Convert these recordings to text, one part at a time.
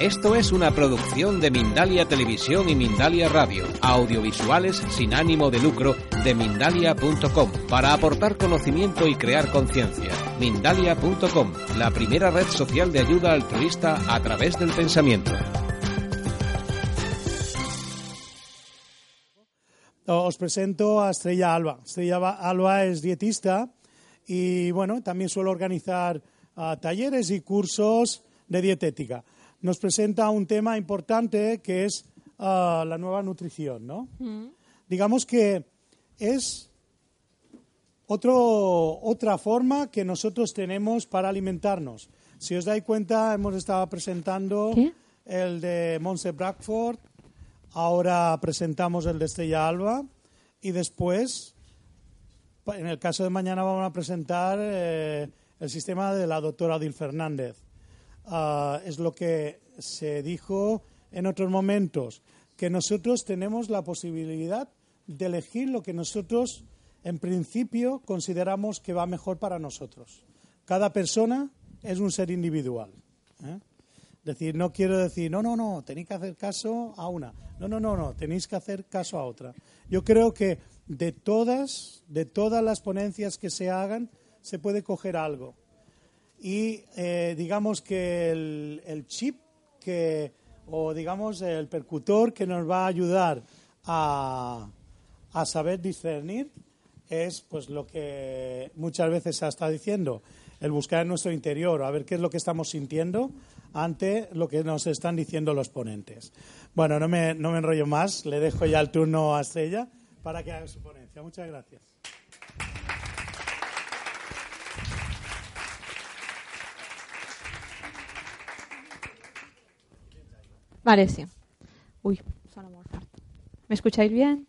Esto es una producción de Mindalia Televisión y Mindalia Radio, audiovisuales sin ánimo de lucro de mindalia.com, para aportar conocimiento y crear conciencia. Mindalia.com, la primera red social de ayuda altruista a través del pensamiento. Os presento a Estrella Alba. Estrella Alba es dietista y bueno, también suele organizar uh, talleres y cursos de dietética nos presenta un tema importante que es uh, la nueva nutrición, ¿no? Mm. Digamos que es otro, otra forma que nosotros tenemos para alimentarnos. Si os dais cuenta, hemos estado presentando ¿Qué? el de Monse Bradford, ahora presentamos el de Estrella Alba y después, en el caso de mañana, vamos a presentar eh, el sistema de la doctora Odil Fernández. Uh, es lo que se dijo en otros momentos, que nosotros tenemos la posibilidad de elegir lo que nosotros, en principio, consideramos que va mejor para nosotros. Cada persona es un ser individual. ¿eh? Es decir, no quiero decir, no, no, no, tenéis que hacer caso a una. No, no, no, no, tenéis que hacer caso a otra. Yo creo que de todas, de todas las ponencias que se hagan, se puede coger algo y eh, digamos que el, chip que, o digamos el percutor que nos va a ayudar a, a saber discernir es pues lo que muchas veces se está diciendo, el buscar en nuestro interior, a ver qué es lo que estamos sintiendo ante lo que nos están diciendo los ponentes. Bueno, no me, no me enrollo más, le dejo ya el turno a Estrella para que haga su ponencia. Muchas gracias. Vale, sí. Uy, suena muy fuerte. ¿Me escucháis bien?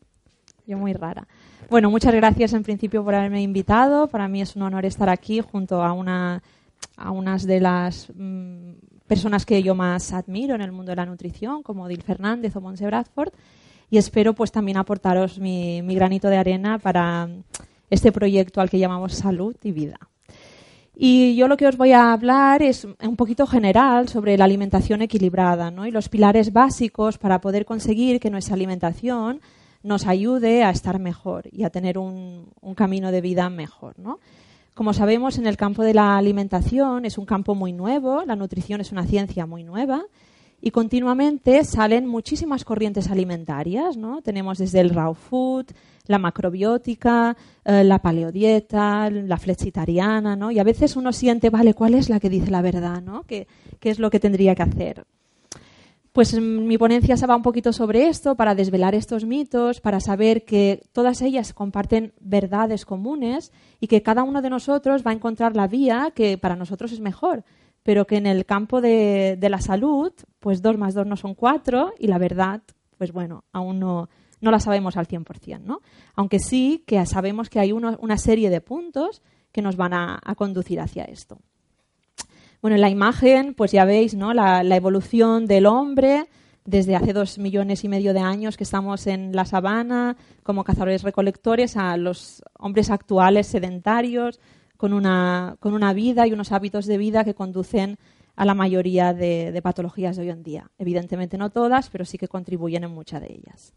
Yo muy rara. Bueno, muchas gracias en principio por haberme invitado. Para mí es un honor estar aquí junto a una unas de las mm, personas que yo más admiro en el mundo de la nutrición, como Dil Fernández o Monse Bradford, y espero pues también aportaros mi granito de arena para este proyecto al que llamamos Salud y Vida. Y yo lo que os voy a hablar es un poquito general sobre la alimentación equilibrada ¿no? y los pilares básicos para poder conseguir que nuestra alimentación nos ayude a estar mejor y a tener un, camino de vida mejor. ¿no? Como sabemos, en el campo de la alimentación es un campo muy nuevo, la nutrición es una ciencia muy nueva y continuamente salen muchísimas corrientes alimentarias. ¿no? Tenemos desde el raw food, la macrobiótica, eh, la paleodieta, la flexitariana, ¿no? Y a veces uno siente, vale, ¿cuál es la que dice la verdad, ¿no? ¿Qué, es lo que tendría que hacer? Pues mm, mi ponencia se va un poquito sobre esto para desvelar estos mitos, para saber que todas ellas comparten verdades comunes y que cada uno de nosotros va a encontrar la vía que para nosotros es mejor, pero que en el campo de la salud, pues dos más dos no son cuatro y la verdad, pues bueno, aún no, no la sabemos al 100%, ¿no? Aunque sí que sabemos que hay una serie de puntos que nos van a, conducir hacia esto. Bueno, en la imagen, pues ya veis, ¿no? La, evolución del hombre desde hace dos millones y medio de años que estamos en la sabana como cazadores recolectores a los hombres actuales sedentarios con una, con una vida y unos hábitos de vida que conducen a la mayoría de patologías de hoy en día. Evidentemente no todas, pero sí que contribuyen en muchas de ellas.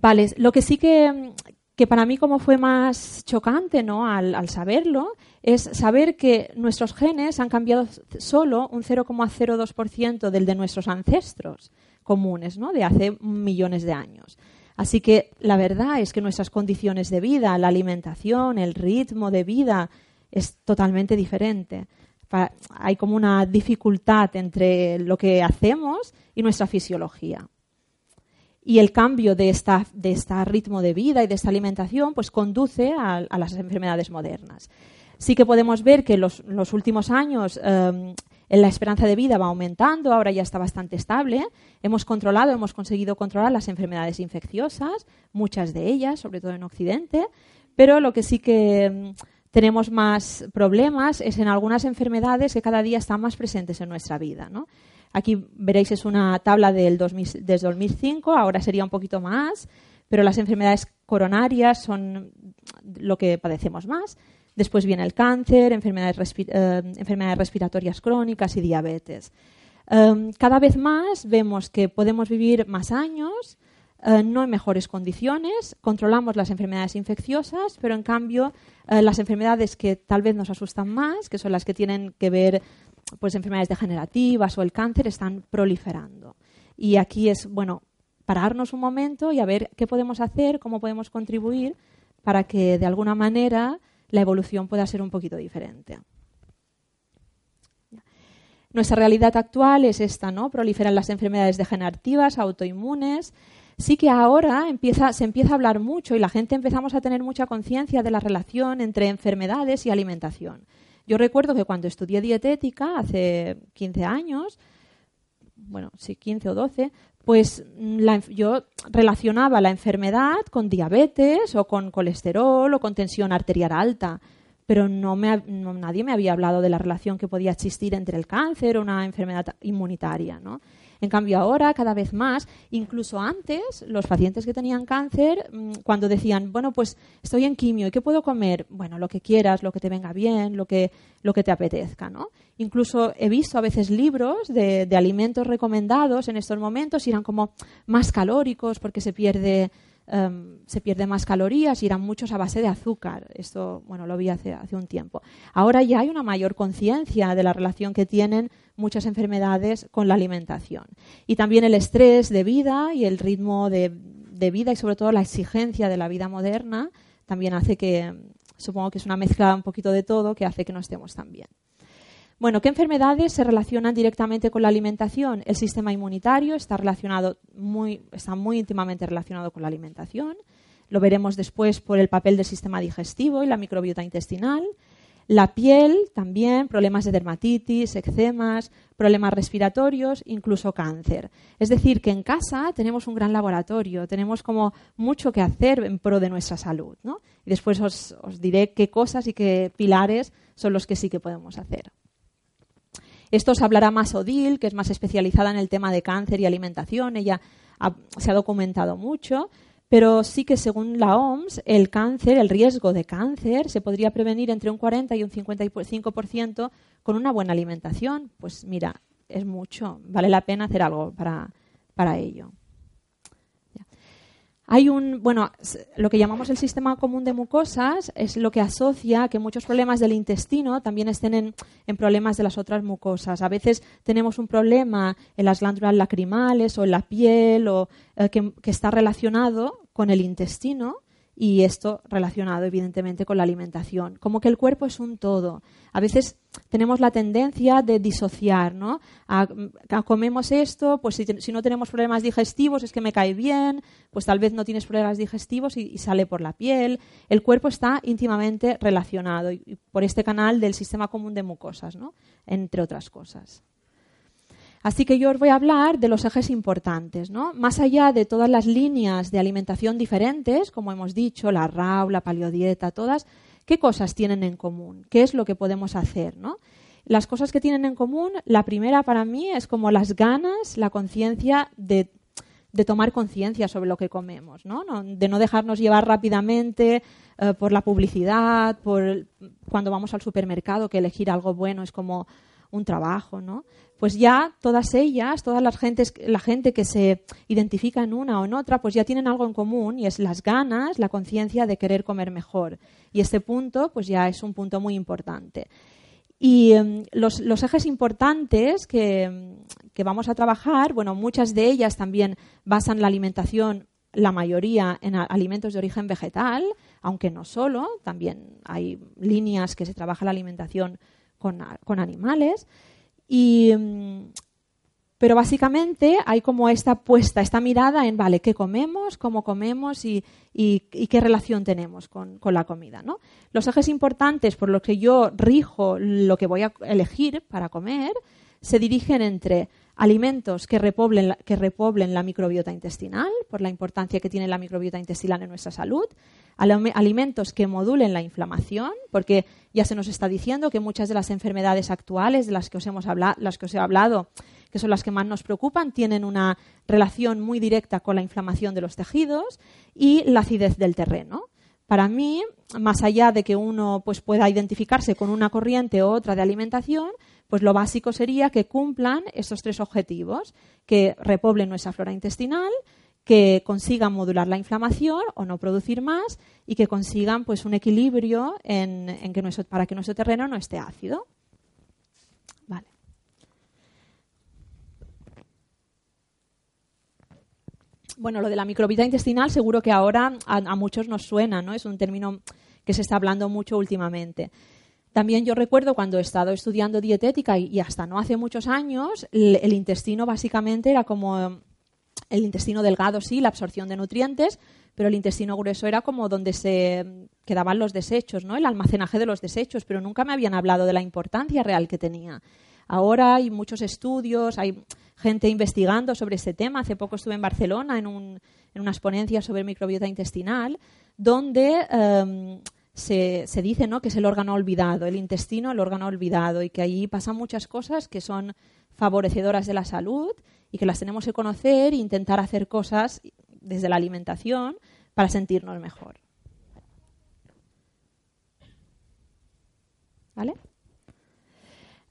Vale, lo que sí que, que para mí como fue más chocante ¿no? Al, al, saberlo es saber que nuestros genes han cambiado solo un 0,02% del de nuestros ancestros comunes, ¿no? de hace millones de años. Así que la verdad es que nuestras condiciones de vida, la alimentación, el ritmo de vida es totalmente diferente. Hay como una dificultad entre lo que hacemos y nuestra fisiología y el cambio de esta, de este ritmo de vida y de esta alimentación pues conduce a, las enfermedades modernas. Sí que podemos ver que en los, los últimos años eh, La esperanza de vida va aumentando, ahora ya está bastante estable. Hemos controlado, hemos conseguido controlar las enfermedades infecciosas, muchas de ellas, sobre todo en Occidente, pero lo que sí que mm, tenemos más problemas es en algunas enfermedades que cada día están más presentes en nuestra vida. Aquí veréis es una tabla del desde 2005, ahora sería un poquito más, pero las enfermedades coronarias son lo que padecemos más. Después viene el cáncer, enfermedades, eh, enfermedades respiratorias crónicas y diabetes. Em, cada vez más vemos que podemos vivir más años, eh, no en mejores condiciones, controlamos las enfermedades infecciosas, pero en cambio eh, las enfermedades que tal vez nos asustan más, que son las que tienen que ver pues enfermedades degenerativas o el cáncer, están proliferando. Y aquí es bueno pararnos un momento y a ver qué podemos hacer, cómo podemos contribuir para que de alguna manera la evolución pueda ser un poquito diferente. Nuestra realidad actual es esta, ¿no? Proliferan las enfermedades degenerativas, autoinmunes. Sí que ahora se empieza a hablar mucho y la gente empezamos a tener mucha conciencia de la relación entre enfermedades y alimentación. Yo recuerdo que cuando estudié dietética hace 15 años, bueno, sí, 15 o 12, pues yo relacionaba la enfermedad con diabetes o con colesterol o con tensión arterial alta, pero no nadie me había hablado de la relación que podía existir entre el cáncer o una enfermedad inmunitaria. ¿no? En cambio, ahora, cada vez más, incluso antes, los pacientes que tenían cáncer, mm, cuando decían, bueno, pues estoy en quimio, ¿y qué puedo comer? Bueno, lo que quieras, lo que te venga bien, lo que, lo que te apetezca, ¿no? Incluso he visto a veces libros de, de alimentos recomendados en estos momentos y eran como más calóricos porque se pierde Em, se pierde más calorías y eran muchos a base de azúcar. Esto, bueno, lo vi hace, hace un tiempo. Ahora ya hay una mayor conciencia de la relación que tienen muchas enfermedades con la alimentación. Y también el estrés de vida y el ritmo de, de vida y sobre todo la exigencia de la vida moderna también hace que, supongo que es una mezcla un poquito de todo que hace que no estemos tan bien. Bueno, ¿qué enfermedades se relacionan directamente con la alimentación? El sistema inmunitario está, relacionado muy, está muy íntimamente relacionado con la alimentación. Lo veremos después por el papel del sistema digestivo y la microbiota intestinal. La piel también, problemas de dermatitis, eczemas, problemas respiratorios, incluso cáncer. Es decir, que en casa tenemos un gran laboratorio, tenemos como mucho que hacer en pro de nuestra salud. Y después os diré qué cosas y qué pilares son los que sí que podemos hacer. Esto os hablará más Odil, que es más especializada en el tema de cáncer y alimentación. Ella se ha documentado mucho, pero sí que según la OMS, el cáncer, el riesgo de cáncer, se podría prevenir entre un 40 y un 55% con una buena alimentación. Pues mira, es mucho. Vale la pena hacer algo para ello. Hay un, bueno, lo que llamamos el sistema común de mucosas es lo que asocia que muchos problemas del intestino también estén en, problemas de las otras mucosas. A veces tenemos un problema en las glándulas lacrimales o en la piel o eh, que, que está relacionado con el intestino y esto relacionado evidentemente con la alimentación. Como que el cuerpo es un todo. A veces tenemos la tendencia de disociar, ¿no? A, comemos esto, pues si, no tenemos problemas digestivos es que me cae bien, pues tal vez no tienes problemas digestivos y, sale por la piel. El cuerpo está íntimamente relacionado por este canal del sistema común de mucosas, ¿no? Entre otras cosas. Así que yo os voy a hablar de los ejes importantes, ¿no? Más allá de todas las líneas de alimentación diferentes, como hemos dicho, la RAW, la paleodieta, todas, ¿qué cosas tienen en común? ¿Qué es lo que podemos hacer, ¿no? Las cosas que tienen en común, la primera para mí es como las ganas, la conciencia de, tomar conciencia sobre lo que comemos, ¿no? De no dejarnos llevar rápidamente eh, por la publicidad, por cuando vamos al supermercado, que elegir algo bueno es como un trabajo, ¿no? Pues ya todas ellas, todas las gentes, la gente que se identifica en una o en otra, pues ya tienen algo en común y es las ganas, la conciencia de querer comer mejor. Y este punto, pues ya es un punto muy importante. Y em, los, ejes importantes que, que, vamos a trabajar, bueno, muchas de ellas también basan la alimentación, la mayoría en alimentos de origen vegetal, aunque no solo, también hay líneas que se trabaja la alimentación con, animales. Y, mm, Pero básicamente hay como esta puesta, esta mirada en, vale, ¿qué comemos? ¿Cómo comemos? ¿Y, qué relación tenemos con, la comida? ¿no? Los ejes importantes por los que yo rijo lo que voy a elegir para comer se dirigen entre alimentos que repoblen, la, que la microbiota intestinal, por la importancia que tiene la microbiota intestinal en nuestra salud, alimentos que modulen la inflamación, porque ya se nos está diciendo que muchas de las enfermedades actuales de las que os, hemos hablado, las que os he hablado, que son las que más nos preocupan, tienen una relación muy directa con la inflamación de los tejidos y la acidez del terreno. Para mí, más allá de que uno pues, pueda identificarse con una corriente u otra de alimentación, pues lo básico sería que cumplan esos tres objetivos, que repoblen nuestra flora intestinal, que consigan modular la inflamación o no producir más y que consigan pues un equilibrio en, que para que nuestro terreno no esté ácido. Vale. Bueno, lo de la microbiota intestinal seguro que ahora a, a muchos nos suena, ¿no? Es un término que se está hablando mucho últimamente. También yo recuerdo cuando he estado estudiando dietética y, hasta no hace muchos años, el, intestino básicamente era como el intestino delgado, sí, la absorción de nutrientes, pero el intestino grueso era como donde se quedaban los desechos, ¿no? El almacenaje de los desechos, pero nunca me habían hablado de la importancia real que tenía. Ahora hay muchos estudios, hay gente investigando sobre este tema. Hace poco estuve en Barcelona en, en unas ponencias sobre microbiota intestinal, donde em, se, dice ¿no? que es el órgano olvidado, el intestino, el órgano olvidado, y que allí pasan muchas cosas que son favorecedoras de la salud y que las tenemos que conocer e intentar hacer cosas desde la alimentación para sentirnos mejor. ¿Vale?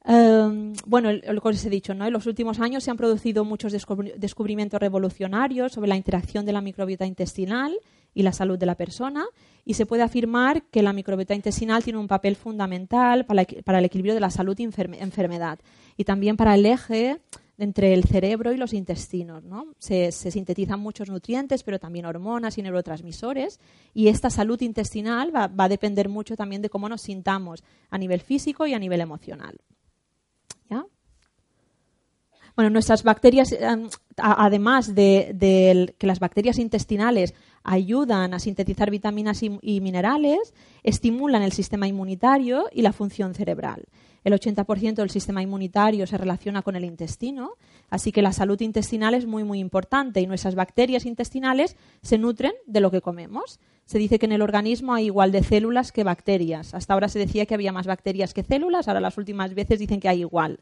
Em, bueno, lo que os he dicho, ¿no? en los últimos años se han producido muchos descubrimientos revolucionarios sobre la interacción de la microbiota intestinal y la salud de la persona y se puede afirmar que la microbiota intestinal tiene un papel fundamental para, el equilibrio de la salud y enfermedad y también para el eje entre el cerebro y los intestinos. ¿no? Se, sintetizan muchos nutrientes, pero también hormonas y neurotransmisores. Y esta salud intestinal va, a depender mucho también de cómo nos sintamos a nivel físico y a nivel emocional. Bueno, nuestras bacterias, em, además de, que las bacterias intestinales ayudan a sintetizar vitaminas y, minerales, estimulan el sistema inmunitario y la función cerebral. El 80% del sistema inmunitario se relaciona con el intestino, así que la salud intestinal es muy, muy importante y nuestras bacterias intestinales se nutren de lo que comemos. Se dice que en el organismo hay igual de células que bacterias. Hasta ahora se decía que había más bacterias que células, ahora las últimas veces dicen que hay igual.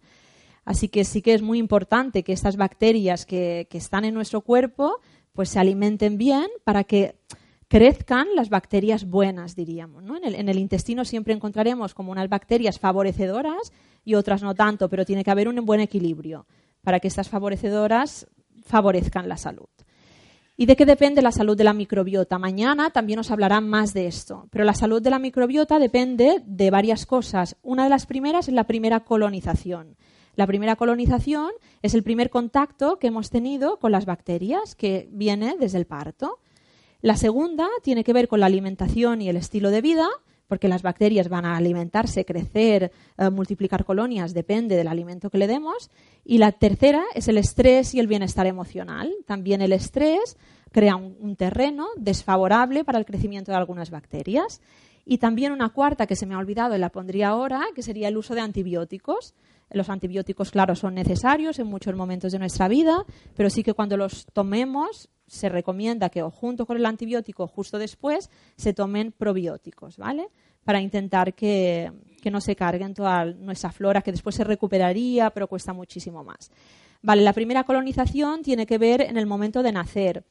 Así que sí que es muy importante que estas bacterias que, están en nuestro cuerpo pues se alimenten bien para que crezcan las bacterias buenas, diríamos. En, el, intestino siempre encontraremos como unas bacterias favorecedoras y otras no tanto, pero tiene que haber un buen equilibrio para que estas favorecedoras favorezcan la salud. ¿Y de qué depende la salud de la microbiota? Mañana también os hablarán más de esto, pero la salud de la microbiota depende de varias cosas. Una de las primeras es la primera colonización. La primera colonización es el primer contacto que hemos tenido con las bacterias, que viene desde el parto. La segunda tiene que ver con la alimentación y el estilo de vida, porque las bacterias van a alimentarse, crecer, eh, multiplicar colonias, depende del alimento que le demos. Y la tercera es el estrés y el bienestar emocional. También el estrés crea un terreno desfavorable para el crecimiento de algunas bacterias. Y también una cuarta que se me ha olvidado y la pondría ahora, que sería el uso de antibióticos. Los antibióticos, claro, son necesarios en muchos momentos de nuestra vida, pero sí que cuando los tomemos se recomienda que o junto con el antibiótico, justo después, se tomen probióticos, ¿vale? Para intentar que, no se carguen toda nuestra flora, que después se recuperaría, pero cuesta muchísimo más. Vale, la primera colonización tiene que ver en el momento de nacer.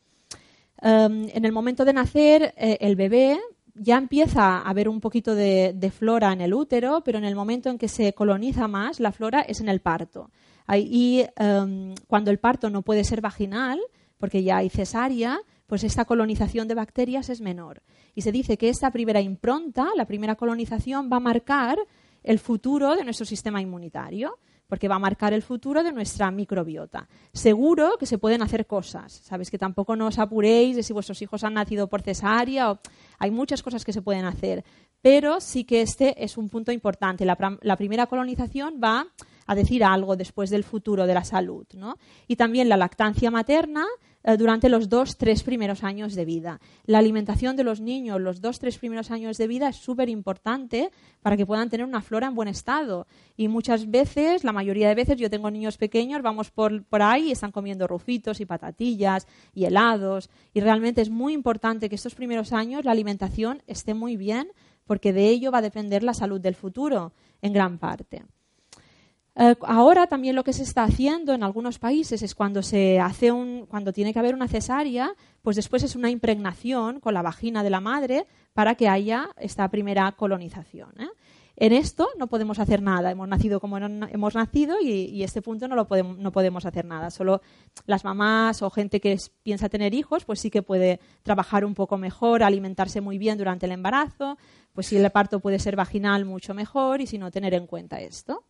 Em, en el momento de nacer, eh, el bebé ya empieza a haber un poquito de, flora en el útero, pero en el momento en que se coloniza más la flora es en el parto. Y em, cuando el parto no puede ser vaginal, porque ya hay cesárea, pues esta colonización de bacterias es menor. Y se dice que esta primera impronta, la primera colonización, va a marcar el futuro de nuestro sistema inmunitario porque va a marcar el futuro de nuestra microbiota. Seguro que se pueden hacer cosas, sabes que tampoco nos apuréis de si vuestros hijos han nacido por cesárea, hay muchas cosas que se pueden hacer, pero sí que este es un punto importante. La, la primera colonización va a decir algo después del futuro de la salud. ¿no? Y también la lactancia materna eh, durante los dos, tres primeros años de vida. La alimentación de los niños los dos, tres primeros años de vida es súper importante para que puedan tener una flora en buen estado. Y muchas veces, la mayoría de veces, yo tengo niños pequeños, vamos por, por ahí y están comiendo rufitos y patatillas y helados. Y realmente es muy importante que estos primeros años la alimentación esté muy bien porque de ello va a depender la salud del futuro en gran parte. Eh, ahora también lo que se está haciendo en algunos países es cuando se hace un, cuando tiene que haber una cesárea, pues después es una impregnación con la vagina de la madre para que haya esta primera colonización. ¿eh? En esto no podemos hacer nada. Hemos nacido como hemos nacido y, este punto no lo podemos, no podemos hacer nada. Solo las mamás o gente que piensa tener hijos, pues sí que puede trabajar un poco mejor, alimentarse muy bien durante el embarazo. Pues si el parto puede ser vaginal, mucho mejor y si no, tener en cuenta esto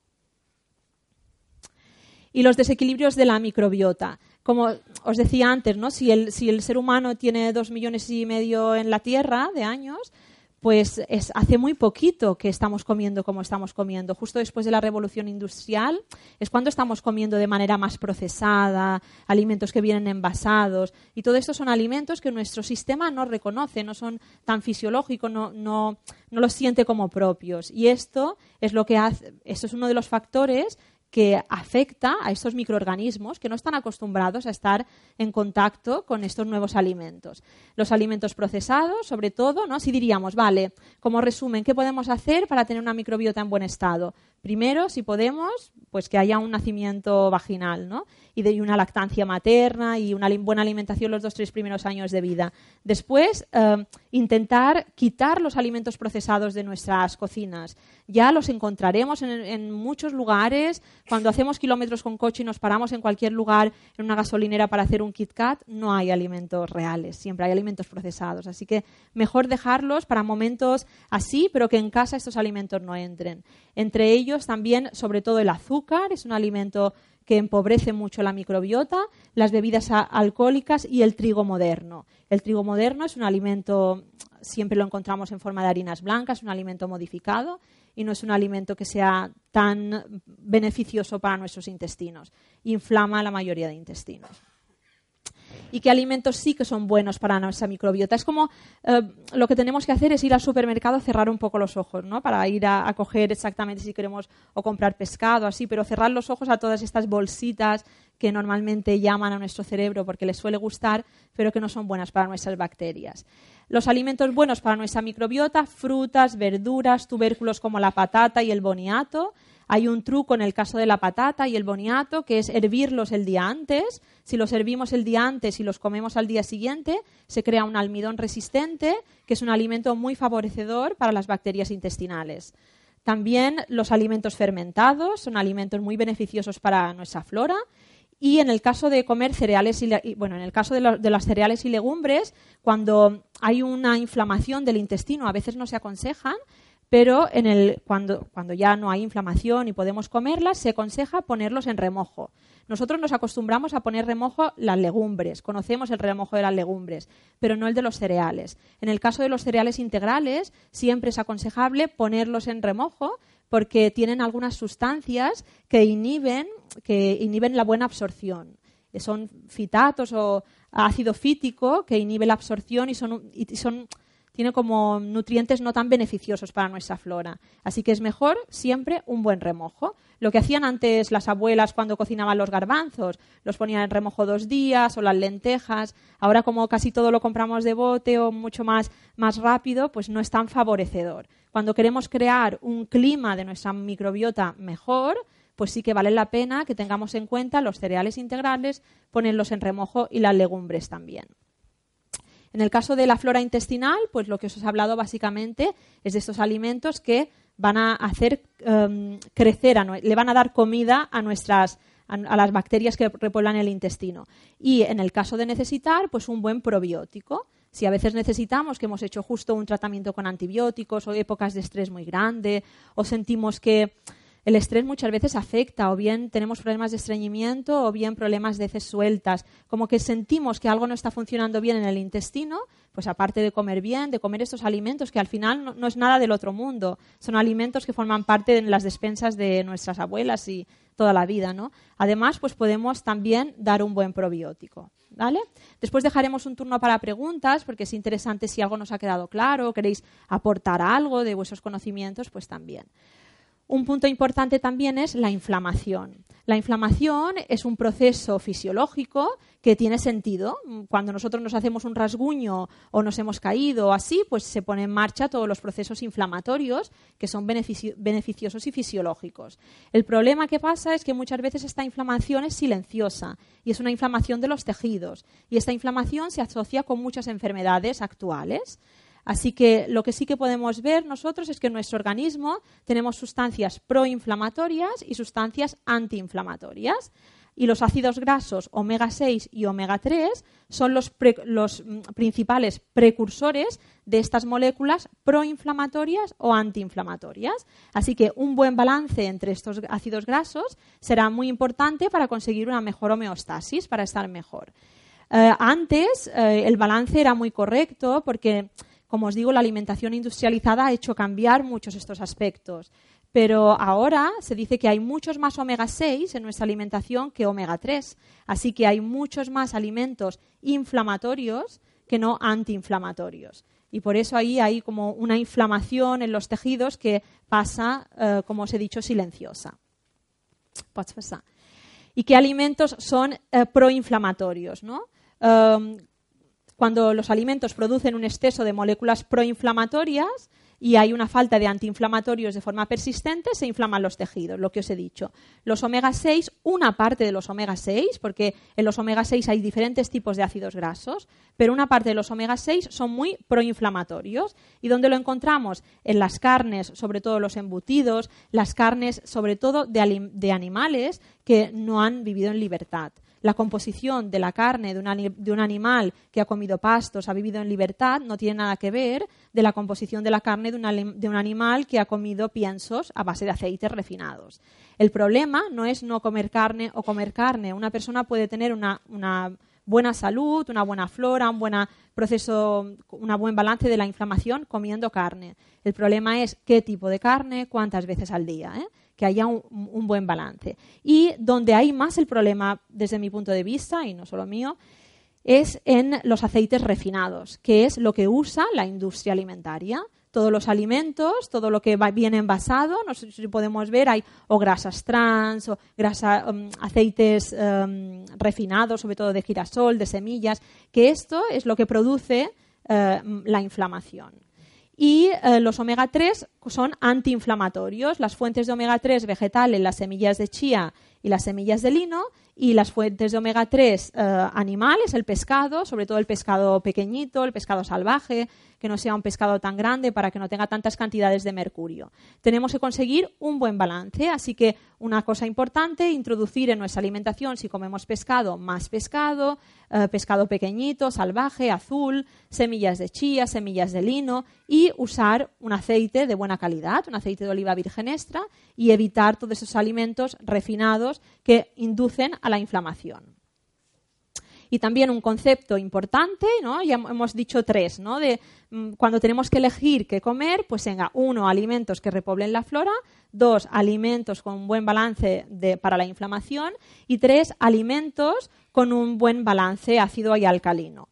y los desequilibrios de la microbiota. Como os decía antes, ¿no? si, el, si el ser humano tiene dos millones y medio en la Tierra de años, pues es, hace muy poquito que estamos comiendo como estamos comiendo. Justo después de la revolución industrial es cuando estamos comiendo de manera más procesada, alimentos que vienen envasados. Y todo esto son alimentos que nuestro sistema no reconoce, no son tan fisiológicos, no, no, no los siente como propios. Y esto es lo que hace, esto es uno de los factores que afecta a estos microorganismos que no están acostumbrados a estar en contacto con estos nuevos alimentos. Los alimentos procesados, sobre todo, ¿no? Si diríamos, vale, como resumen, ¿qué podemos hacer para tener una microbiota en buen estado? Primero, si podemos, pues que haya un nacimiento vaginal, ¿no? Y de una lactancia materna y una buena alimentación los dos tres primeros años de vida. Después, eh, intentar quitar los alimentos procesados de nuestras cocinas. Ya los encontraremos en, muchos lugares. Cuando hacemos kilómetros con coche y nos paramos en cualquier lugar, en una gasolinera para hacer un Kit Kat, no hay alimentos reales, siempre hay alimentos procesados. Así que mejor dejarlos para momentos así, pero que en casa estos alimentos no entren. Entre ellos también, sobre todo el azúcar, es un alimento que empobrece mucho la microbiota, las bebidas alcohólicas y el trigo moderno. El trigo moderno es un alimento, siempre lo encontramos en forma de harinas blancas, es un alimento modificado y no es un alimento que sea tan beneficioso para nuestros intestinos. Inflama la mayoría de intestinos y qué alimentos sí que son buenos para nuestra microbiota. Es como eh, lo que tenemos que hacer es ir al supermercado, cerrar un poco los ojos, ¿no? Para ir a, coger exactamente si queremos o comprar pescado, así, pero cerrar los ojos a todas estas bolsitas que normalmente llaman a nuestro cerebro porque les suele gustar, pero que no son buenas para nuestras bacterias. Los alimentos buenos para nuestra microbiota, frutas, verduras, tubérculos como la patata y el boniato, hay un truco en el caso de la patata y el boniato, que es hervirlos el día antes. Si los hervimos el día antes y los comemos al día siguiente, se crea un almidón resistente, que es un alimento muy favorecedor para las bacterias intestinales. También los alimentos fermentados son alimentos muy beneficiosos para nuestra flora. Y en el caso de comer cereales y, bueno, en el caso de, de las cereales y legumbres, cuando hay una inflamación del intestino, a veces no se aconsejan, pero cuando, ya no hay inflamación y podemos comerlas, se aconseja ponerlos en remojo. Nosotros nos acostumbramos a poner remojo las legumbres, conocemos el remojo de las legumbres, pero no el de los cereales. En el caso de los cereales integrales, siempre es aconsejable ponerlos en remojo porque tienen algunas sustancias que inhiben, que inhiben la buena absorción. Son fitatos o ácido fítico que inhibe la absorción y son, y son tiene como nutrientes no tan beneficiosos para nuestra flora. Así que es mejor siempre un buen remojo. Lo que hacían antes las abuelas cuando cocinaban los garbanzos, los ponían en remojo dos días o las lentejas. Ahora como casi todo lo compramos de bote o mucho más, más rápido, pues no es tan favorecedor. Cuando queremos crear un clima de nuestra microbiota mejor, pues sí que vale la pena que tengamos en cuenta los cereales integrales, ponerlos en remojo y las legumbres también. En el caso de la flora intestinal, pues lo que os he hablado básicamente es de estos alimentos que van a hacer em, crecer, le van a dar comida a nuestras las bacterias que repueblan el intestino. Y en el caso de necesitar, pues un buen probiótico. Si a veces necesitamos que hemos hecho justo un tratamiento con antibióticos o épocas de estrés muy grande o sentimos que el estrés muchas veces afecta, o bien tenemos problemas de estreñimiento, o bien problemas de heces sueltas, como que sentimos que algo no está funcionando bien en el intestino, pues aparte de comer bien, de comer estos alimentos que al final no, es nada del otro mundo, son alimentos que forman parte de las despensas de nuestras abuelas y toda la vida, ¿no? Además, pues podemos también dar un buen probiótico, ¿vale? Después dejaremos un turno para preguntas, porque es interesante si algo nos ha quedado claro, queréis aportar algo de vuestros conocimientos, pues también. Un punto importante también es la inflamación. La inflamación es un proceso fisiológico que tiene sentido. Cuando nosotros nos hacemos un rasguño o nos hemos caído o así, pues se ponen en marcha todos los procesos inflamatorios que son beneficiosos y fisiológicos. El problema que pasa es que muchas veces esta inflamación es silenciosa y es una inflamación de los tejidos. Y esta inflamación se asocia con muchas enfermedades actuales. Así que lo que sí que podemos ver nosotros es que en nuestro organismo tenemos sustancias proinflamatorias y sustancias antiinflamatorias. Y los ácidos grasos omega 6 y omega 3 son los, mm, principales precursores de estas moléculas proinflamatorias o antiinflamatorias. Así que un buen balance entre estos ácidos grasos será muy importante para conseguir una mejor homeostasis, para estar mejor. Eh, antes eh, el balance era muy correcto porque como os digo, la alimentación industrializada ha hecho cambiar muchos estos aspectos. Pero ahora se dice que hay muchos más omega 6 en nuestra alimentación que omega 3. Así que hay muchos más alimentos inflamatorios que no antiinflamatorios. Y por eso ahí hay como una inflamación en los tejidos que pasa, eh, como os he dicho, silenciosa. ¿Y qué alimentos son eh, proinflamatorios? ¿no? Em, cuando los alimentos producen un exceso de moléculas proinflamatorias y hay una falta de antiinflamatorios de forma persistente, se inflaman los tejidos, lo que os he dicho. Los omega 6, una parte de los omega 6, porque en los omega 6 hay diferentes tipos de ácidos grasos, pero una parte de los omega 6 son muy proinflamatorios. ¿Y dónde lo encontramos? En las carnes, sobre todo los embutidos, las carnes, sobre todo de, de animales que no han vivido en libertad la composición de la carne de un, animal que ha comido pastos, ha vivido en libertad, no tiene nada que ver de la composición de la carne de un, animal que ha comido piensos a base de aceites refinados. El problema no es no comer carne o comer carne. Una persona puede tener una, buena salud, una buena flora, un buen proceso, un buen balance de la inflamación comiendo carne. El problema es qué tipo de carne, cuántas veces al día. ¿eh? Que haya un, buen balance. Y donde hay más el problema, desde mi punto de vista, y no solo mío, es en los aceites refinados, que es lo que usa la industria alimentaria. Todos los alimentos, todo lo que viene envasado, no sé si podemos ver, hay o grasas trans, o um, aceites um, refinados, sobre todo de girasol, de semillas, que esto es lo que produce uh, la inflamación. Y eh, los omega 3 son antiinflamatorios. Las fuentes de omega 3 vegetales, las semillas de chía y las semillas de lino, y las fuentes de omega 3 eh, animales, el pescado, sobre todo el pescado pequeñito, el pescado salvaje, que no sea un pescado tan grande para que no tenga tantas cantidades de mercurio. Tenemos que conseguir un buen balance, así que una cosa importante, introducir en nuestra alimentación, si comemos pescado, más pescado, eh, pescado pequeñito, salvaje, azul, semillas de chía, semillas de lino y usar un aceite de buena calidad, un aceite de oliva virgen extra y evitar todos esos alimentos refinados que inducen a la inflamación. Y también un concepto importante, ¿no? ya hemos dicho tres, ¿no? de mm, cuando tenemos que elegir qué comer, pues venga, uno, alimentos que repoblen la flora, dos, alimentos con un buen balance para la inflamación y tres, alimentos con un buen balance ácido y alcalino.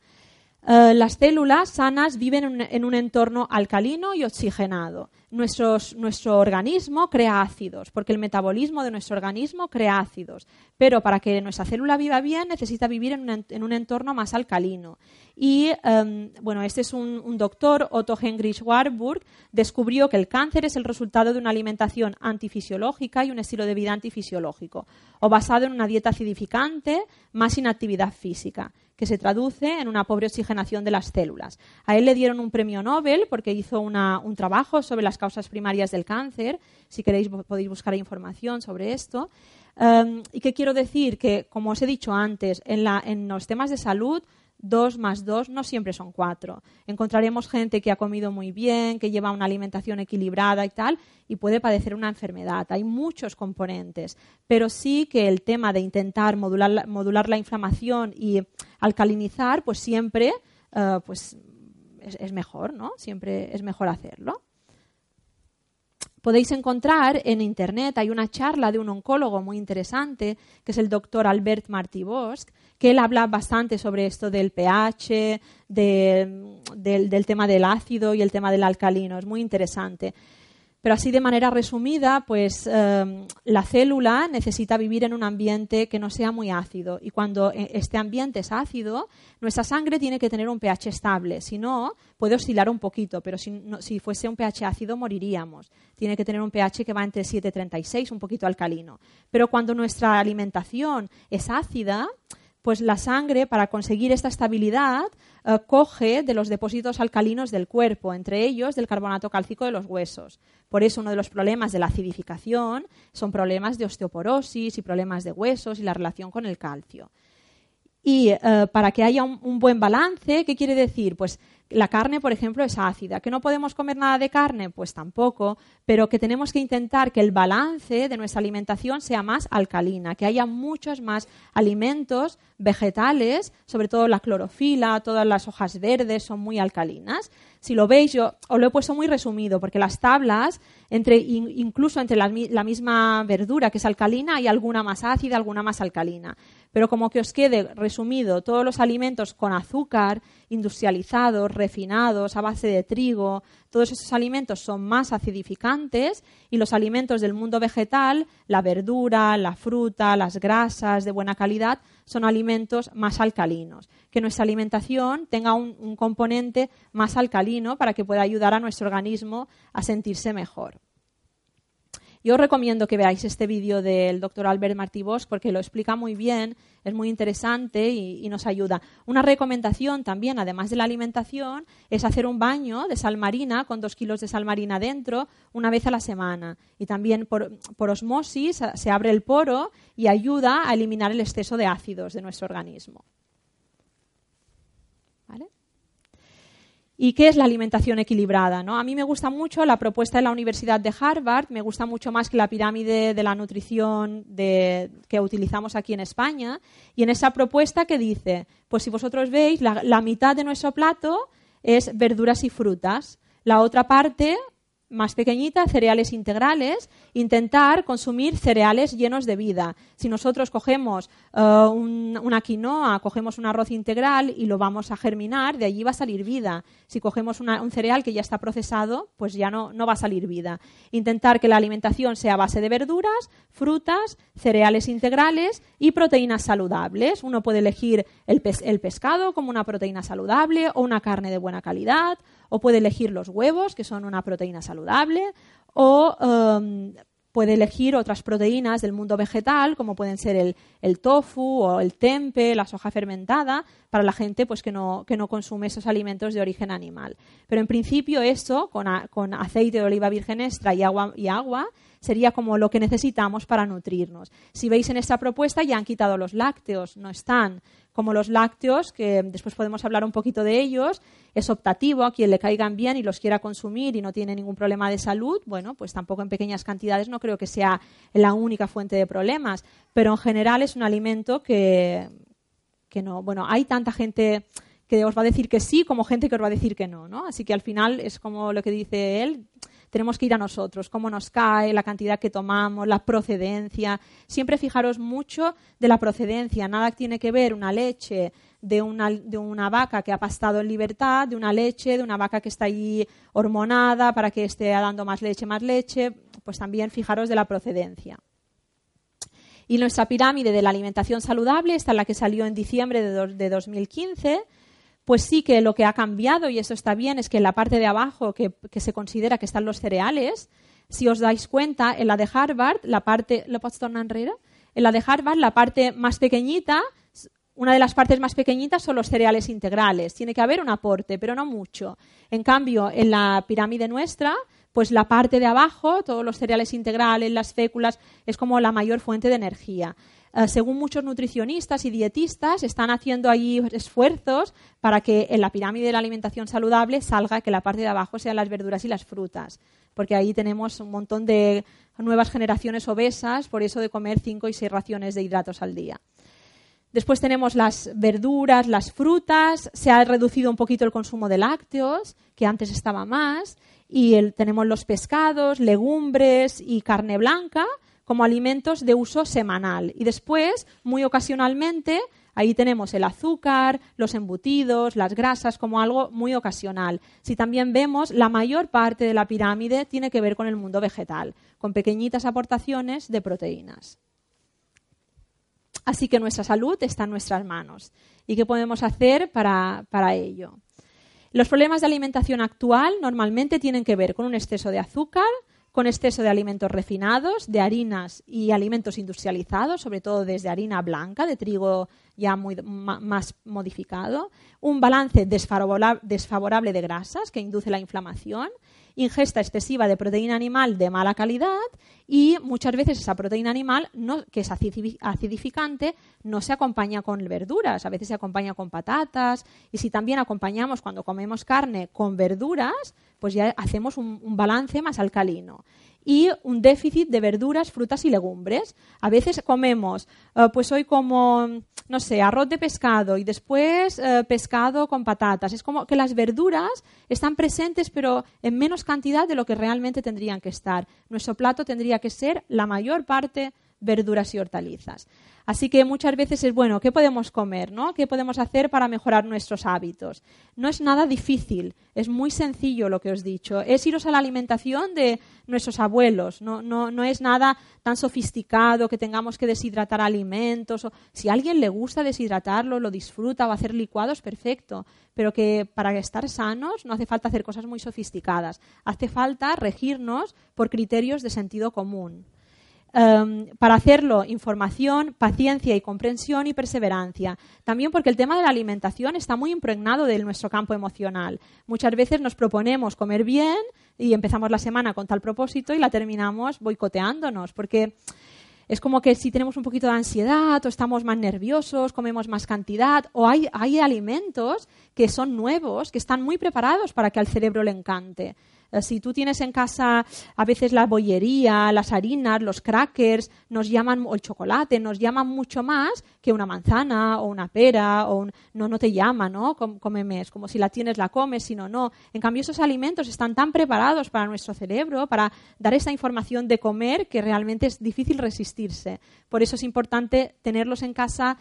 Eh, las células sanas viven en un entorno alcalino y oxigenado nuestro organismo crea ácidos, porque el metabolismo de nuestro organismo crea ácidos. Pero para que nuestra célula viva bien necesita vivir en un, entorno más alcalino. Y em, bueno, este es un, doctor, Otto Heinrich Warburg, descubrió que el cáncer es el resultado de una alimentación antifisiológica y un estilo de vida antifisiológico, o basado en una dieta acidificante más inactividad física que se traduce en una pobre oxigenación de las células. A él le dieron un premio Nobel porque hizo un trabajo sobre las causas primarias del cáncer. Si queréis podéis buscar información sobre esto. Um, ¿Y qué quiero decir? Que, como os he dicho antes, en, los temas de salud 2 más 2 no siempre son 4. Encontraremos gente que ha comido muy bien, que lleva una alimentación equilibrada y tal, y puede padecer una enfermedad. Hay muchos componentes, pero sí que el tema de intentar modular, modular la inflamación y alcalinizar, pues siempre eh, pues es, es mejor, ¿no? Siempre es mejor hacerlo podéis encontrar en Internet, hay una charla de un oncólogo muy interesante, que es el doctor Albert Martí Bosch, que él habla bastante sobre esto del pH, del, tema del ácido y el tema del alcalino. Es muy interesante. Pero así de manera resumida, pues em, la célula necesita vivir en un ambiente que no sea muy ácido. Y cuando eh, este ambiente es ácido, nuestra sangre tiene que tener un pH estable. Si no, puede oscilar un poquito, pero si, si fuese un pH ácido moriríamos. Tiene que tener un pH que va entre 7,36, un poquito alcalino. Pero cuando nuestra alimentación es ácida, pues la sangre, para conseguir esta estabilidad, eh, coge de los depósitos alcalinos del cuerpo, entre ellos del carbonato cálcico de los huesos. Por eso uno de los problemas de la acidificación son problemas de osteoporosis y problemas de huesos y la relación con el calcio. Y eh, para que haya un, buen balance, ¿qué quiere decir? Pues la carne, por ejemplo, es ácida. ¿Que no podemos comer nada de carne? Pues tampoco, pero que tenemos que intentar que el balance de nuestra alimentación sea más alcalina, que haya muchos más alimentos vegetales, sobre todo la clorofila, todas las hojas verdes son muy alcalinas. Si lo veis, yo os lo he puesto muy resumido, porque las tablas, entre, incluso entre la, la misma verdura que es alcalina, hay alguna más ácida, alguna más alcalina. Pero como que os quede resumido todos los alimentos con azúcar, industrializados, refinados, a base de trigo, todos esos alimentos son más acidificantes y los alimentos del mundo vegetal, la verdura, la fruta, las grasas de buena calidad, son alimentos más alcalinos. Que nuestra alimentación tenga un, un componente más alcalino para que pueda ayudar a nuestro organismo a sentirse mejor. Yo os recomiendo que veáis este vídeo del doctor Albert Martí Bosch porque lo explica muy bien, es muy interesante y, nos ayuda. Una recomendación también, además de la alimentación, es hacer un baño de sal marina con dos kilos de sal marina dentro una vez a la semana. Y también por osmosis se abre el poro y ayuda a eliminar el exceso de ácidos de nuestro organismo. ¿Y qué es la alimentación equilibrada? ¿no? A mí me gusta mucho la propuesta de la Universidad de Harvard, me gusta mucho más que la pirámide de la nutrición que utilizamos aquí en España. Y en esa propuesta que dice, pues si vosotros veis, la, la mitad de nuestro plato es verduras y frutas, la otra parte más pequeñita, cereales integrales, intentar consumir cereales llenos de vida. Si nosotros cogemos eh, una quinoa, cogemos un arroz integral y lo vamos a germinar, de allí va a salir vida. Si cogemos un cereal que ya está procesado, pues ya no, no va a salir vida. Intentar que la alimentación sea a base de verduras, frutas, cereales integrales y proteínas saludables. Uno puede elegir el, el pescado como una proteína saludable o una carne de buena calidad o puede elegir los huevos, que son una proteína saludable, o um, puede elegir otras proteínas del mundo vegetal, como pueden ser el, tofu o el tempe, la soja fermentada, para la gente pues, que, no, que no consume esos alimentos de origen animal. Pero en principio eso, con, con aceite de oliva virgen extra y agua, y agua, sería como lo que necesitamos para nutrirnos. Si veis en esta propuesta ya han quitado los lácteos, no están como los lácteos, que después podemos hablar un poquito de ellos, es optativo a quien le caigan bien y los quiera consumir y no tiene ningún problema de salud, bueno, pues tampoco en pequeñas cantidades no creo que sea la única fuente de problemas, pero en general es un alimento que, que no, bueno, hay tanta gente que os va a decir que sí como gente que os va a decir que no, ¿no? Así que al final es como lo que dice él, tenemos que ir a nosotros, cómo nos cae, la cantidad que tomamos, la procedencia. Siempre fijaros mucho de la procedencia. Nada tiene que ver una leche de una, de una vaca que ha pastado en libertad, de una leche, de una vaca que está allí hormonada para que esté dando más leche, más leche. Pues también fijaros de la procedencia. Y nuestra pirámide de la alimentación saludable, esta es la que salió en diciembre de, de 2015, pues sí que lo que ha cambiado, y eso está bien, es que en la parte de abajo, que, se considera que están los cereales, si os dais cuenta, en la de Harvard, la parte, ¿lo puedo tornar En la de Harvard, la parte más pequeñita, una de las partes más pequeñitas son los cereales integrales. Tiene que haber un aporte, pero no mucho. En cambio, en la pirámide nuestra, pues la parte de abajo, todos los cereales integrales, las féculas, es como la mayor fuente de energía. Eh, según muchos nutricionistas y dietistas, están haciendo ahí esfuerzos para que en la pirámide de la alimentación saludable salga que la parte de abajo sean las verduras y las frutas, porque ahí tenemos un montón de nuevas generaciones obesas por eso de comer cinco y seis raciones de hidratos al día. Después tenemos las verduras, las frutas, se ha reducido un poquito el consumo de lácteos, que antes estaba más, y tenemos los pescados, legumbres y carne blanca como alimentos de uso semanal. Y después, muy ocasionalmente, ahí tenemos el azúcar, los embutidos, las grasas como algo muy ocasional. Si también vemos, la mayor parte de la pirámide tiene que ver con el mundo vegetal, con pequeñitas aportaciones de proteínas. Así que nuestra salud está en nuestras manos. ¿Y qué podemos hacer para, ello? Los problemas de alimentación actual normalmente tienen que ver con un exceso de azúcar, con exceso de alimentos refinados, de harinas y alimentos industrializados, sobre todo desde harina blanca, de trigo ya muy, más modificado, un balance desfavorable de grasas que induce la inflamación, ingesta excesiva de proteína animal de mala calidad y muchas veces esa proteína animal, que es acidificante, no se acompaña con verduras, a veces se acompaña con patatas. Y si también acompañamos cuando comemos carne con verduras, pues ya hacemos un balance más alcalino y un déficit de verduras, frutas y legumbres. A veces comemos, eh, pues hoy como, no sé, arroz de pescado y después eh, pescado con patatas. Es como que las verduras están presentes pero en menos cantidad de lo que realmente tendrían que estar. Nuestro plato tendría que ser la mayor parte verduras y hortalizas. Así que muchas veces es bueno, ¿qué podemos comer? ¿no? ¿Qué podemos hacer para mejorar nuestros hábitos? No es nada difícil, es muy sencillo lo que os he dicho. Es iros a la alimentación de nuestros abuelos, no, no, no es nada tan sofisticado que tengamos que deshidratar alimentos. O, si a alguien le gusta deshidratarlo, lo disfruta o hacer licuados, perfecto. Pero que para estar sanos no hace falta hacer cosas muy sofisticadas. Hace falta regirnos por criterios de sentido común. Em, para hacerlo, información, paciencia y comprensión y perseverancia. También porque el tema de la alimentación está muy impregnado de nuestro campo emocional. Muchas veces nos proponemos comer bien y empezamos la semana con tal propósito y la terminamos boicoteándonos, porque es como que si tenemos un poquito de ansiedad o estamos más nerviosos, comemos más cantidad, o hay, hay alimentos que son nuevos, que están muy preparados para que al cerebro le encante. Si tú tienes en casa a veces la bollería, las harinas, los crackers, nos llaman, o el chocolate, nos llaman mucho más que una manzana o una pera, o no, no te llama, ¿no? Cómeme, es como si la tienes, la comes, si no, no. En cambio, esos alimentos están tan preparados para nuestro cerebro, para dar esa información de comer, que realmente es difícil resistirse. Por eso es importante tenerlos en casa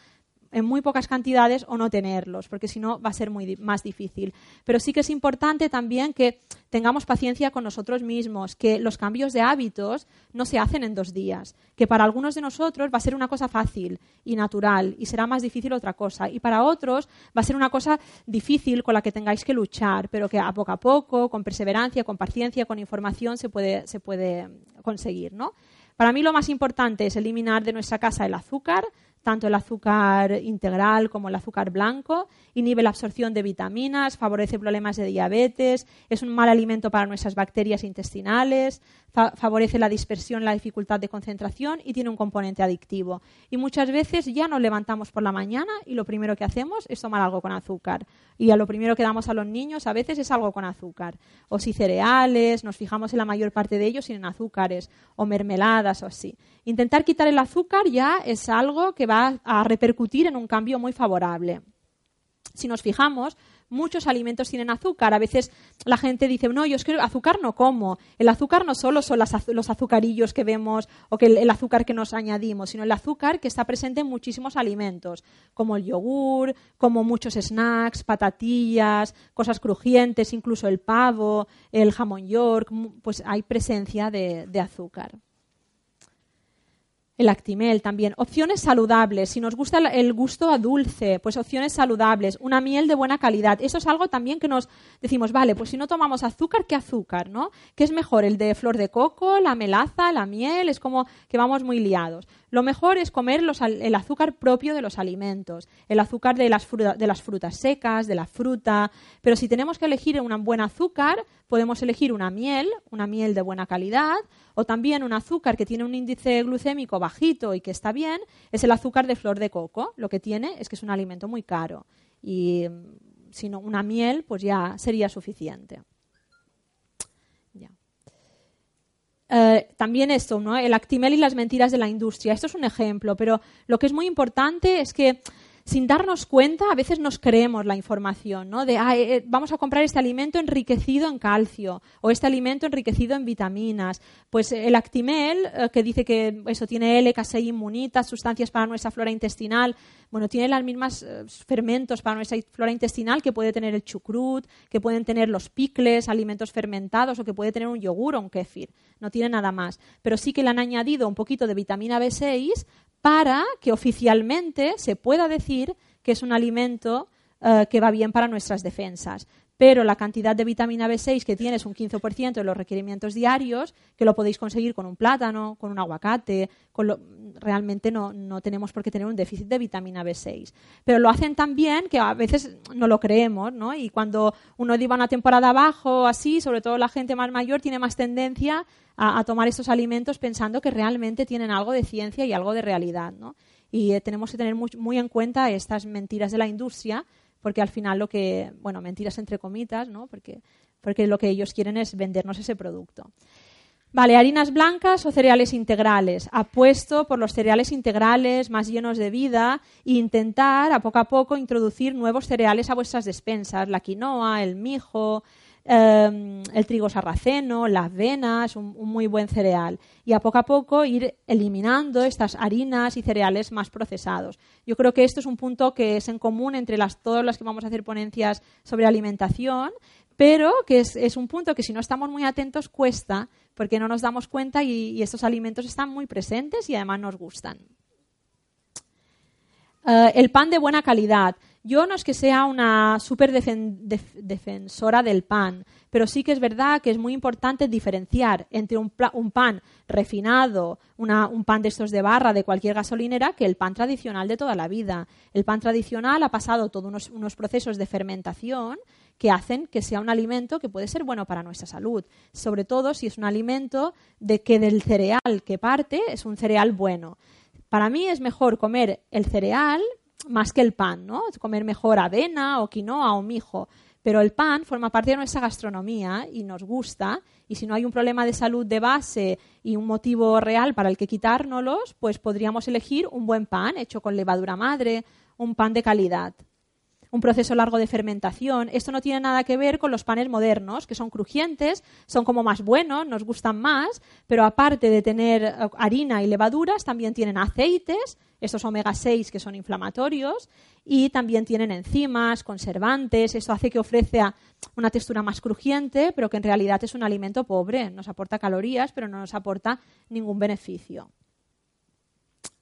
en muy pocas cantidades o no tenerlos, porque si no va a ser muy más difícil. Pero sí que es importante también que tengamos paciencia con nosotros mismos, que los cambios de hábitos no se hacen en dos días, que para algunos de nosotros va a ser una cosa fácil y natural y será más difícil otra cosa, y para otros va a ser una cosa difícil con la que tengáis que luchar, pero que a poco a poco, con perseverancia, con paciencia, con información se puede, se puede conseguir. ¿no? Para mí lo más importante es eliminar de nuestra casa el azúcar, tanto el azúcar integral como el azúcar blanco, inhibe la absorción de vitaminas, favorece problemas de diabetes, es un mal alimento para nuestras bacterias intestinales, favorece la dispersión, la dificultad de concentración y tiene un componente adictivo. Y muchas veces ya nos levantamos por la mañana y lo primero que hacemos es tomar algo con azúcar. Y a lo primero que damos a los niños a veces es algo con azúcar. O si cereales, nos fijamos en la mayor parte de ellos sin azúcares, o mermeladas o así. Intentar quitar el azúcar ya es algo que va a repercutir en un cambio muy favorable. Si nos fijamos, muchos alimentos tienen azúcar. A veces la gente dice, no, yo es que azúcar no como. El azúcar no solo son los azucarillos que vemos o que el, azúcar que nos añadimos, sino el azúcar que está presente en muchísimos alimentos, como el yogur, como muchos snacks, patatillas, cosas crujientes, incluso el pavo, el jamón york, pues hay presencia de azúcar el Actimel también. Opciones saludables. Si nos gusta el gusto a dulce, pues opciones saludables. Una miel de buena calidad. Eso es algo también que nos decimos, vale, pues si no tomamos azúcar, ¿qué azúcar? ¿no? ¿Qué es mejor? ¿El de flor de coco, la melaza, la miel? Es como que vamos muy liados. Lo mejor es comer el azúcar propio de los alimentos, el azúcar de las, de las, frutas secas, de la fruta. Pero si tenemos que elegir un buen azúcar, podemos elegir una miel, una miel de buena calidad, o también un azúcar que tiene un índice glucémico bajito y que está bien, es el azúcar de flor de coco. Lo que tiene es que es un alimento muy caro. Y mm, si no, una miel, pues ya sería suficiente. Eh, también esto, ¿no? El Actimel y las mentiras de la industria. Esto es un ejemplo, pero lo que es muy importante es que sin darnos cuenta, a veces nos creemos la información, ¿no? De, ah, eh, eh, vamos a comprar este alimento enriquecido en calcio o este alimento enriquecido en vitaminas. Pues el Actimel, eh, que dice que eso tiene L, caseín, inmunitas, sustancias para nuestra flora intestinal, bueno, tiene las mismas fermentos para nuestra flora intestinal que puede tener el chucrut, que pueden tener los picles, alimentos fermentados o que puede tener un yogur o un kéfir. No tiene nada más. Pero sí que le han añadido un poquito de vitamina B6 para que oficialmente se pueda decir que es un alimento eh, que va bien para nuestras defensas. Pero la cantidad de vitamina B6 que tiene es un 15% de los requerimientos diarios, que lo podéis conseguir con un plátano, con un aguacate, realmente no, no, tenemos por qué tener un déficit de vitamina B6. Pero lo hacen tan bien que a veces no lo creemos, ¿no? Y cuando uno lleva una temporada abajo, así, sobre todo la gente más mayor, tiene más tendencia a, tomar estos alimentos pensando que realmente tienen algo de ciencia y algo de realidad. ¿no? Y eh, tenemos que tener muy, en cuenta estas mentiras de la industria, porque al final lo que, bueno, mentiras entre comitas, ¿no? porque, porque lo que ellos quieren es vendernos ese producto. Vale, harinas blancas o cereales integrales. Apuesto por los cereales integrales más llenos de vida e intentar a poco a poco introducir nuevos cereales a vuestras despensas. La quinoa, el mijo, Em, el trigo sarraceno, la avena, es un, muy buen cereal. Y a poco a poco ir eliminando estas harinas y cereales más procesados. Yo creo que esto es un punto que es en común entre las, todas las que vamos a hacer ponencias sobre alimentación, pero que es, un punto que si no estamos muy atentos cuesta, porque no nos damos cuenta y, estos alimentos están muy presentes y además nos gustan. Eh, el pan de buena calidad. Yo no es que sea una súper defensora del pan, pero sí que es verdad que es muy importante diferenciar entre un, pan refinado, un pan de estos de barra de cualquier gasolinera, que el pan tradicional de toda la vida. El pan tradicional ha pasado todos unos, procesos de fermentación que hacen que sea un alimento que puede ser bueno para nuestra salud, sobre todo si es un alimento de que del cereal que parte es un cereal bueno. Para mí es mejor comer el cereal más que el pan, ¿no? Comer mejor avena o quinoa o mijo. Pero el pan forma parte de nuestra gastronomía y nos gusta. Y si no hay un problema de salud de base y un motivo real para el que quitárnoslos, pues podríamos elegir un buen pan hecho con levadura madre, un pan de calidad un proceso largo de fermentación. Esto no tiene nada que ver con los panes modernos, que son crujientes, son como más buenos, nos gustan más, pero aparte de tener eh, harina y levaduras, también tienen aceites, estos omega 6 que son inflamatorios, y también tienen enzimas, conservantes. Eso hace que ofrece una textura más crujiente, pero que en realidad es un alimento pobre. Nos aporta calorías, pero no nos aporta ningún beneficio.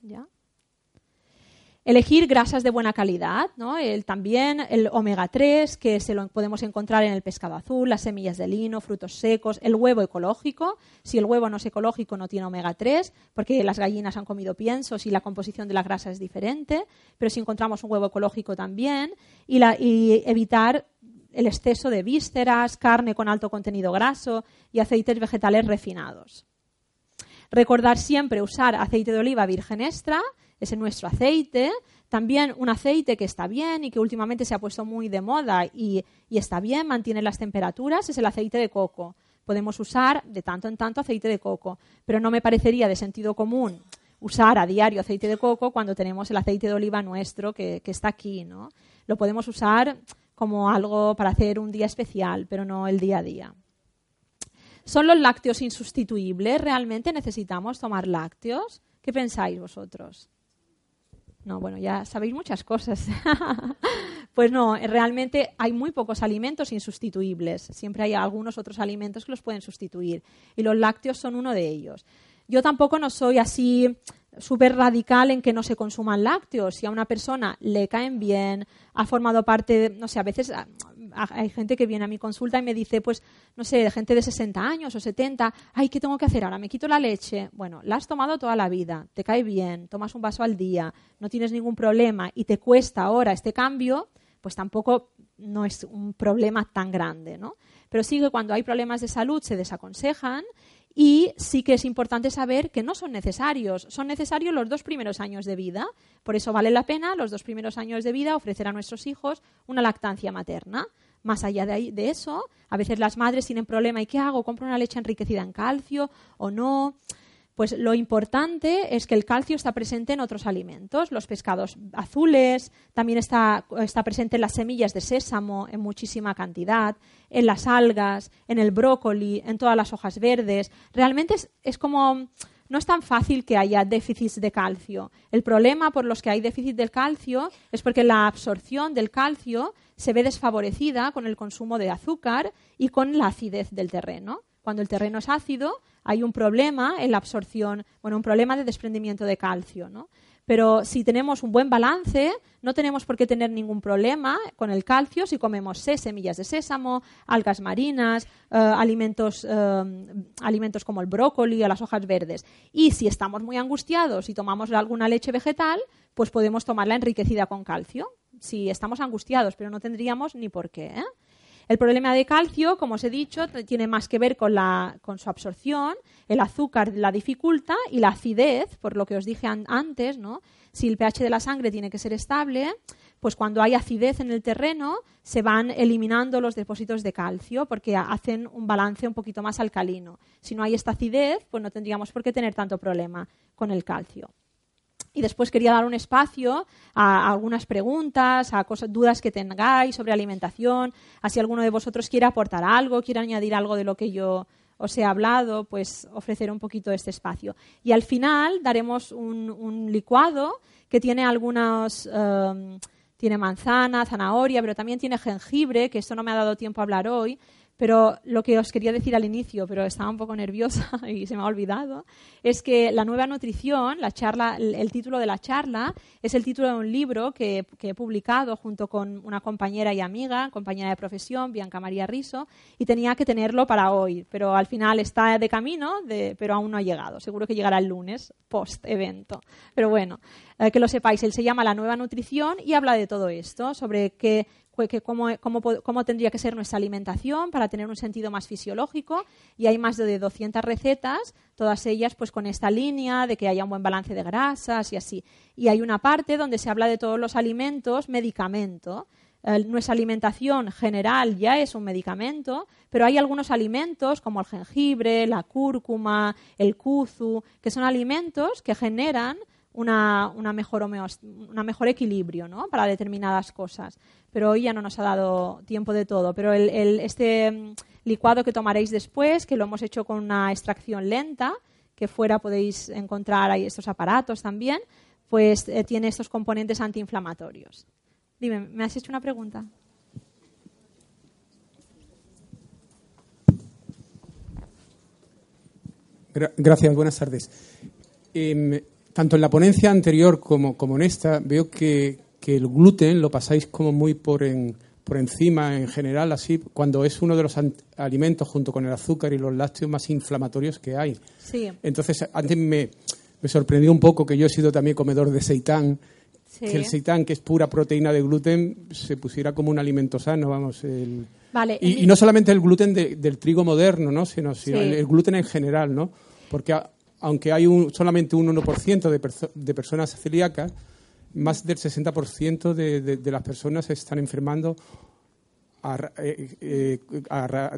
¿Ya? Elegir grasas de buena calidad, ¿no? el, también el omega 3, que se lo podemos encontrar en el pescado azul, las semillas de lino, frutos secos, el huevo ecológico. Si el huevo no es ecológico, no tiene omega 3, porque las gallinas han comido piensos y la composición de la grasa es diferente. Pero si encontramos un huevo ecológico también, y, y evitar el exceso de vísceras, carne con alto contenido graso y aceites vegetales refinados. Recordar siempre usar aceite de oliva virgen extra ese nuestro aceite. También un aceite que está bien y que últimamente se ha puesto muy de moda y, está bien, mantiene las temperaturas, es el aceite de coco. Podemos usar de tanto en tanto aceite de coco, pero no me parecería de sentido común usar a diario aceite de coco cuando tenemos el aceite de oliva nuestro que, que está aquí, ¿no? Lo podemos usar como algo para hacer un día especial, pero no el día a día. ¿Son los lácteos insustituibles? ¿Realmente necesitamos tomar lácteos? ¿Qué pensáis vosotros? No, bueno, ya sabéis muchas cosas. pues no, realmente hay muy pocos alimentos insustituibles. Siempre hay algunos otros alimentos que los pueden sustituir. Y los lácteos son uno de ellos. Yo tampoco no soy así súper radical en que no se consuman lácteos. Si a una persona le caen bien, ha formado parte, no sé, a veces hay gente que viene a mi consulta y me dice, pues, no sé, gente de 60 años o 70, ay, ¿qué tengo que hacer ahora? ¿Me quito la leche? Bueno, la has tomado toda la vida, te cae bien, tomas un vaso al día, no tienes ningún problema y te cuesta ahora este cambio, pues tampoco no es un problema tan grande, ¿no? Pero sí que cuando hay problemas de salud se desaconsejan y sí que es importante saber que no son necesarios. Son necesarios los dos primeros años de vida. Por eso vale la pena los dos primeros años de vida ofrecer a nuestros hijos una lactancia materna. Más allá de, de eso, a veces las madres tienen problema ¿y qué hago? ¿Compro una leche enriquecida en calcio o no? Pues lo importante es que el calcio está presente en otros alimentos, los pescados azules, también está, presente en las semillas de sésamo en muchísima cantidad, en las algas, en el brócoli, en todas las hojas verdes. Realmente es, como no es tan fácil que haya déficit de calcio. El problema por los que hay déficit del calcio es porque la absorción del calcio se ve desfavorecida con el consumo de azúcar y con la acidez del terreno. Cuando el terreno es ácido, hay un problema en la absorción, bueno, un problema de desprendimiento de calcio, ¿no? Pero si tenemos un buen balance, no tenemos por qué tener ningún problema con el calcio si comemos semillas de sésamo, algas marinas, eh, alimentos, eh, alimentos como el brócoli o las hojas verdes. Y si estamos muy angustiados y tomamos alguna leche vegetal, pues podemos tomarla enriquecida con calcio. Si estamos angustiados, pero no tendríamos ni por qué. ¿eh? El problema de calcio, como os he dicho, tiene más que ver con, la, con su absorción, el azúcar la dificulta y la acidez, por lo que os dije antes, ¿no? Si el pH de la sangre tiene que ser estable, pues cuando hay acidez en el terreno se van eliminando los depósitos de calcio porque hacen un balance un poquito más alcalino. Si no hay esta acidez, pues no tendríamos por qué tener tanto problema con el calcio. Y después quería dar un espacio a, algunas preguntas, a cosas, dudas que tengáis sobre alimentación, así alguno de vosotros quiere aportar algo, quiere añadir algo de lo que yo os he hablado, pues ofrecer un poquito este espacio. Y al final daremos un, licuado que tiene algunos... Um, tiene manzana, zanahoria, pero también tiene jengibre, que esto no me ha dado tiempo a hablar hoy, pero lo que os quería decir al inicio, pero estaba un poco nerviosa y se me ha olvidado, es que la nueva nutrición, la charla, el, título de la charla es el título de un libro que, he publicado junto con una compañera y amiga, compañera de profesión, Bianca María Riso, y tenía que tenerlo para hoy, pero al final está de camino, pero aún no ha llegado. Seguro que llegará el lunes, post evento. Pero bueno, eh, que lo sepáis, él se llama La nueva nutrición y habla de todo esto, sobre que cómo, cómo, tendría que ser nuestra alimentación para tener un sentido más fisiológico y hay más de 200 recetas, todas ellas pues con esta línea de que haya un buen balance de grasas y así. Y hay una parte donde se habla de todos los alimentos, medicamento. nuestra alimentación general ya es un medicamento, pero hay algunos alimentos como el jengibre, la cúrcuma, el kuzu, que son alimentos que generan una, una mejor, equilibrio ¿no? para determinadas cosas. Pero hoy ya no nos ha dado tiempo de todo. Pero el, este mm, licuado que tomaréis después, que lo hemos hecho con una extracción lenta, que fuera podéis encontrar ahí estos aparatos también, pues eh, tiene estos componentes antiinflamatorios. Dime, ¿me has hecho una pregunta? Gracias, buenas tardes. Em, tanto en la ponencia anterior como, como en esta, veo que, el gluten lo pasáis como muy por, por encima en general, así, cuando es uno de los alimentos junto con el azúcar y los lácteos más inflamatorios que hay. Sí. Entonces, antes me, me sorprendió un poco que yo he sido también comedor de seitán, que el seitán, que es pura proteína de gluten, se pusiera como un alimento sano, vamos. El, vale, y, no solamente el gluten del trigo moderno, ¿no? sino, el, gluten en general, ¿no? Porque aunque hay un, solamente un 1% de, de personas celíacas, más del 60% de, de, las personas están enfermando eh, eh,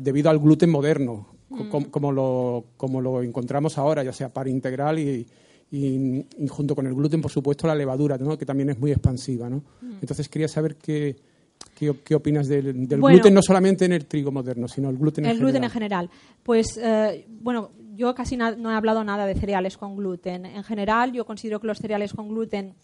debido al gluten moderno, mm. como, lo, como lo encontramos ahora, ya sea para integral y, y, junto con el gluten, por supuesto, la levadura, ¿no? que también es muy expansiva. ¿no? Mm. Entonces quería saber qué, qué, opinas del, gluten, no solamente en el trigo moderno, sino el gluten en general. El gluten en general. Pues, eh, bueno, yo casi no he hablado nada de cereales con gluten. En general, yo considero que los cereales con gluten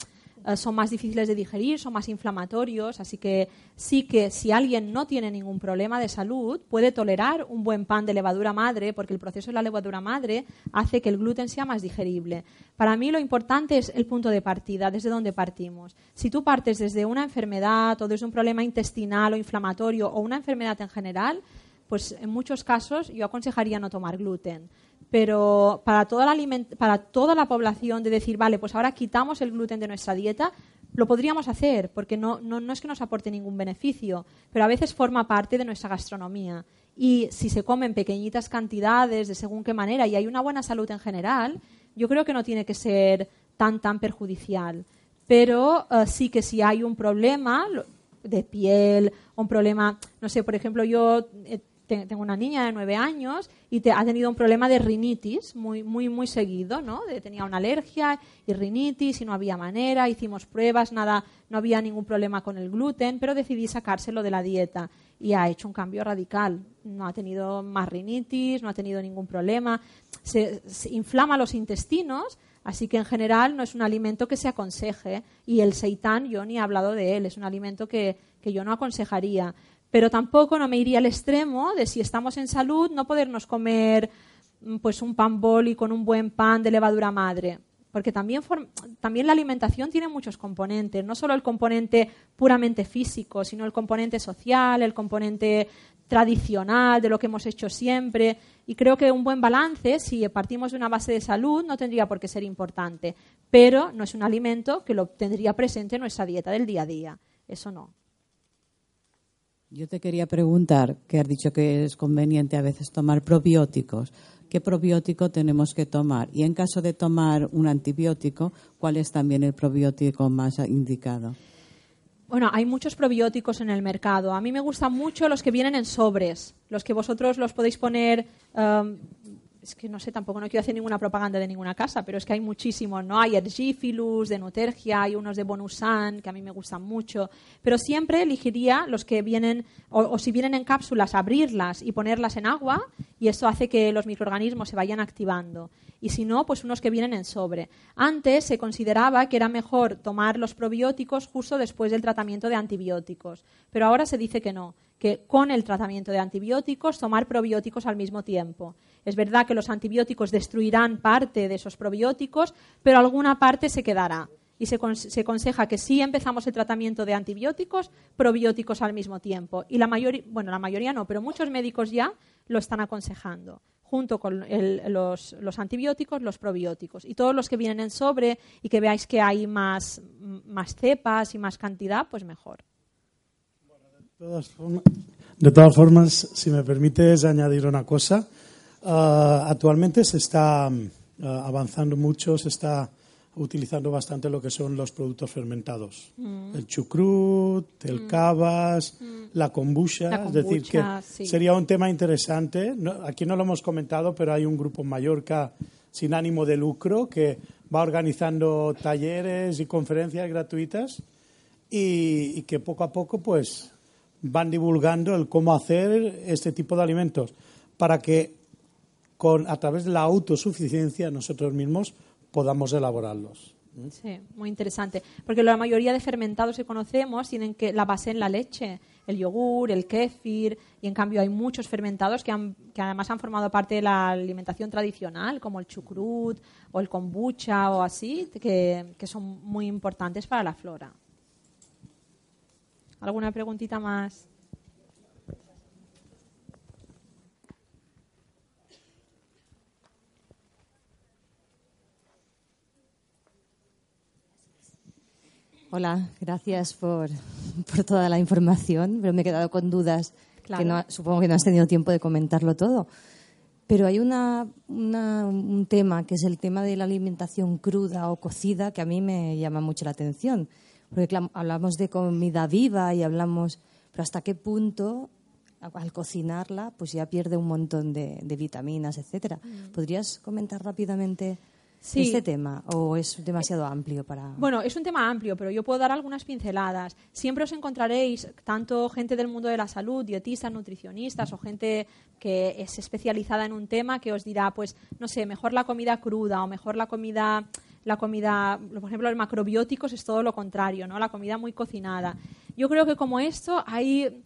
son más difíciles de digerir, son más inflamatorios, así que sí que si alguien no tiene ningún problema de salud, puede tolerar un buen pan de levadura madre, porque el proceso de la levadura madre hace que el gluten sea más digerible. Para mí lo importante es el punto de partida, desde donde partimos. Si tú partes desde una enfermedad o desde un problema intestinal o inflamatorio o una enfermedad en general, pues en muchos casos yo aconsejaría no tomar gluten pero para toda, la para toda la población de decir, vale, pues ahora quitamos el gluten de nuestra dieta, lo podríamos hacer, porque no, no, no, es que nos aporte ningún beneficio, pero a veces forma parte de nuestra gastronomía. Y si se come en pequeñitas cantidades, de según qué manera, y hay una buena salud en general, yo creo que no tiene que ser tan, tan perjudicial. Pero eh, sí que si hay un problema de piel, un problema, no sé, por ejemplo, yo... Eh, tengo una niña de nueve años y te, ha tenido un problema de rinitis muy, muy, muy seguido, ¿no? tenía una alergia y rinitis y no había manera, hicimos pruebas, nada, no había ningún problema con el gluten, pero decidí sacárselo de la dieta y ha hecho un cambio radical. No ha tenido más rinitis, no ha tenido ningún problema, se, inflama los intestinos, Así que en general no es un alimento que se aconseje y el seitán yo ni he hablado de él, es un alimento que, que yo no aconsejaría pero tampoco no me iría al extremo de si estamos en salud no podernos comer mm, pues un pan boli con un buen pan de levadura madre porque también, también la alimentación tiene muchos componentes, no solo el componente puramente físico, sino el componente social, el componente tradicional, de lo que hemos hecho siempre. Y creo que un buen balance, si partimos de una base de salud, no tendría por qué ser importante, pero no es un alimento que lo tendría presente en nuestra dieta del día a día. Eso no. Yo te quería preguntar, que has dicho que es conveniente a veces tomar probióticos. ¿Qué probiótico tenemos que tomar? Y en caso de tomar un antibiótico, ¿cuál es también el probiótico más indicado? Bueno, hay muchos probióticos en el mercado. A mí me gustan mucho los que vienen en sobres, los que vosotros los podéis poner um, es que no sé, tampoco no quiero hacer ninguna propaganda de ninguna casa, pero es que hay muchísimos, ¿no? Hay Ergifilus, de Nutergia, hay unos de Bonusan, que a mí me gustan mucho, pero siempre elegiría los que vienen, o, si vienen en cápsulas, abrirlas y ponerlas en agua, y eso hace que los microorganismos se vayan activando. Y si no, pues unos que vienen en sobre. Antes se consideraba que era mejor tomar los probióticos justo después del tratamiento de antibióticos, pero ahora se dice que no, que con el tratamiento de antibióticos tomar probióticos al mismo tiempo. Es verdad que los antibióticos destruirán parte de esos probióticos, pero alguna parte se quedará. Y se, se aconseja que si empezamos el tratamiento de antibióticos, probióticos al mismo tiempo. Y la mayoría, bueno, la mayoría no, pero muchos médicos ya lo están aconsejando junto con los, los, antibióticos, los probióticos. Y todos los que vienen en sobre y que veáis que hay más, más cepas y más cantidad, pues mejor. de, todas formas, si me permites añadir una cosa, Ah, actualmente se está ah, avanzando mucho, se está utilizando bastante lo que son los productos fermentados. Mm. El chucrut, el mm. cavas, mm. la, kombucha, Es decir, que sería un tema interesante. aquí no lo hemos comentado, pero hay un grupo en Mallorca sin ánimo de lucro que va organizando talleres y conferencias gratuitas y, y que poco a poco pues van divulgando el cómo hacer este tipo de alimentos para que con, a través de la autosuficiencia nosotros mismos podamos elaborarlos. Sí, muy interesante. Porque la mayoría de fermentados que conocemos tienen que la base en la leche, el yogur, el kéfir, y en cambio hay muchos fermentados que, que además han formado parte de la alimentación tradicional, como el chucrut o el kombucha o así, que, que son muy importantes para la flora. ¿Alguna preguntita más? Hola, gracias por, toda la información, pero me he quedado con dudas que no, supongo que no has tenido tiempo de comentarlo todo. Pero hay una, un tema que es el tema de la alimentación cruda o cocida que a mí me llama mucho la atención. Porque hablamos de comida viva y hablamos, pero hasta qué punto al cocinarla pues ya pierde un montón de, vitaminas, etcétera. Mm. ¿Podrías comentar rápidamente este tema o es demasiado amplio para...? Bueno, es un tema amplio, pero yo puedo dar algunas pinceladas. Siempre os encontraréis tanto gente del mundo de la salud, dietistas, nutricionistas o gente que es especializada en un tema que os dirá, pues, no sé, mejor la comida cruda o mejor la comida la comida, por ejemplo, los macrobióticos es todo lo contrario, ¿no? La comida muy cocinada. Yo creo que como esto hay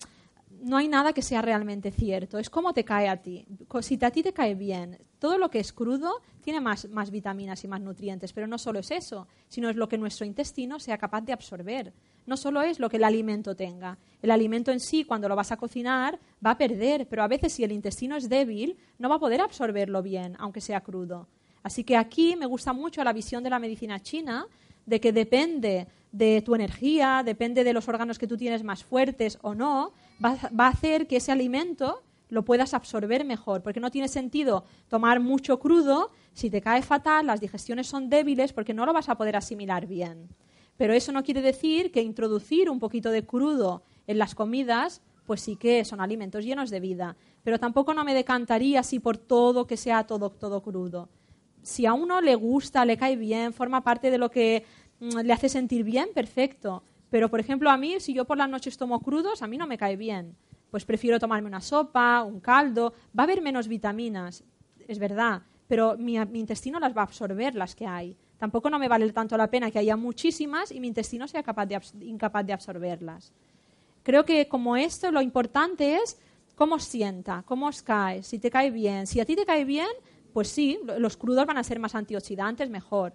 no hay nada que sea realmente cierto. Es como te cae a ti. Si a ti te cae bien, todo lo que es crudo tiene más, más, vitaminas y más nutrientes, pero no solo es eso, sino es lo que nuestro intestino sea capaz de absorber. No solo es lo que el alimento tenga. El alimento en sí, cuando lo vas a cocinar, va a perder, pero a veces si el intestino es débil, no va a poder absorberlo bien, aunque sea crudo. Así que aquí me gusta mucho la visión de la medicina china, de que depende de tu energía, depende de los órganos que tú tienes más fuertes o no, va, a hacer que ese alimento lo puedas absorber mejor, porque no tiene sentido tomar mucho crudo, si te cae fatal, las digestiones son débiles porque no lo vas a poder asimilar bien. Pero eso no quiere decir que introducir un poquito de crudo en las comidas, pues sí que son alimentos llenos de vida. Pero tampoco no me decantaría así por todo que sea todo, todo crudo. Si a uno le gusta, le cae bien, forma parte de lo que mm, le hace sentir bien, perfecto. Pero, por ejemplo, a mí, si yo por las noches tomo crudos, a mí no me cae bien. Pues prefiero tomarme una sopa, un caldo. Va a haber menos vitaminas, es verdad, pero mi, intestino las va a absorber, las que hay. Tampoco no me vale tanto la pena que haya muchísimas y mi intestino sea incapaz de absorberlas. Creo que como esto, lo importante es cómo os sienta, cómo os cae, si te cae bien. Si a ti te cae bien, pues sí, los crudos van a ser más antioxidantes, mejor.